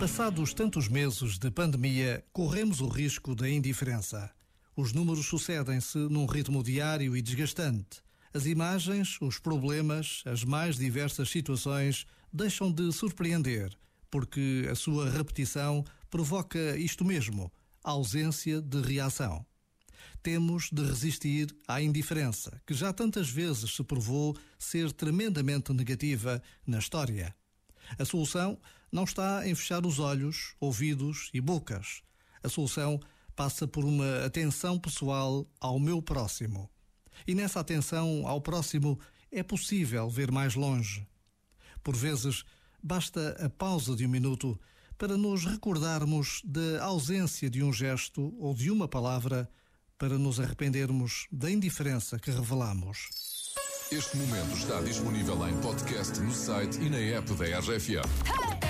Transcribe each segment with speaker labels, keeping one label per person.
Speaker 1: Passados tantos meses de pandemia, corremos o risco da indiferença. Os números sucedem-se num ritmo diário e desgastante. As imagens, os problemas, as mais diversas situações deixam de surpreender, porque a sua repetição provoca isto mesmo, a ausência de reação. Temos de resistir à indiferença, que já tantas vezes se provou ser tremendamente negativa na história. A solução não está em fechar os olhos, ouvidos e bocas. A solução passa por uma atenção pessoal ao meu próximo. E nessa atenção ao próximo é possível ver mais longe. Por vezes, basta a pausa de um minuto para nos recordarmos da ausência de um gesto ou de uma palavra para nos arrependermos da indiferença que revelamos.
Speaker 2: Este momento está disponível em podcast no site e na app da RFM.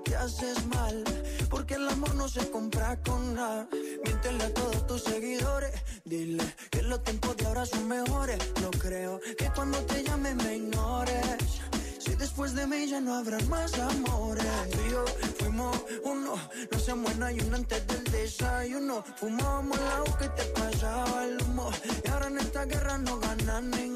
Speaker 3: te haces mal porque el amor no se compra con nada. Miéntele a todos tus seguidores. Dile que los tiempos de ahora son mejores. No creo que cuando te llame me ignores. Si después de mí ya no habrá más amores. Yo fuimos uno. No se muera y uno antes del desayuno. Fumábamos la que te pasaba el humo. Y ahora en esta guerra no gana ninguno.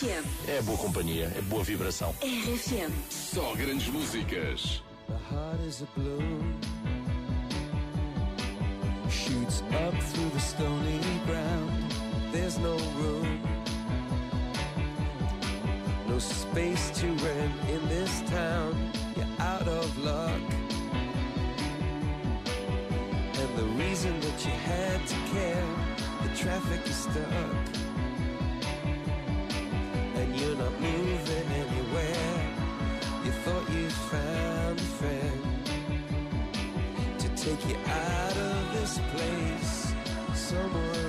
Speaker 4: RFM.
Speaker 5: É boa companhia, é boa vibração.
Speaker 4: RFM.
Speaker 2: Só grandes músicas.
Speaker 6: The heart is a blue. Shoots up through the stony ground. There's no room. space to rent in this town. You're out of luck. And the reason that you had to care, the traffic is stuck. You thought found a friend to take you out of this place. Somewhere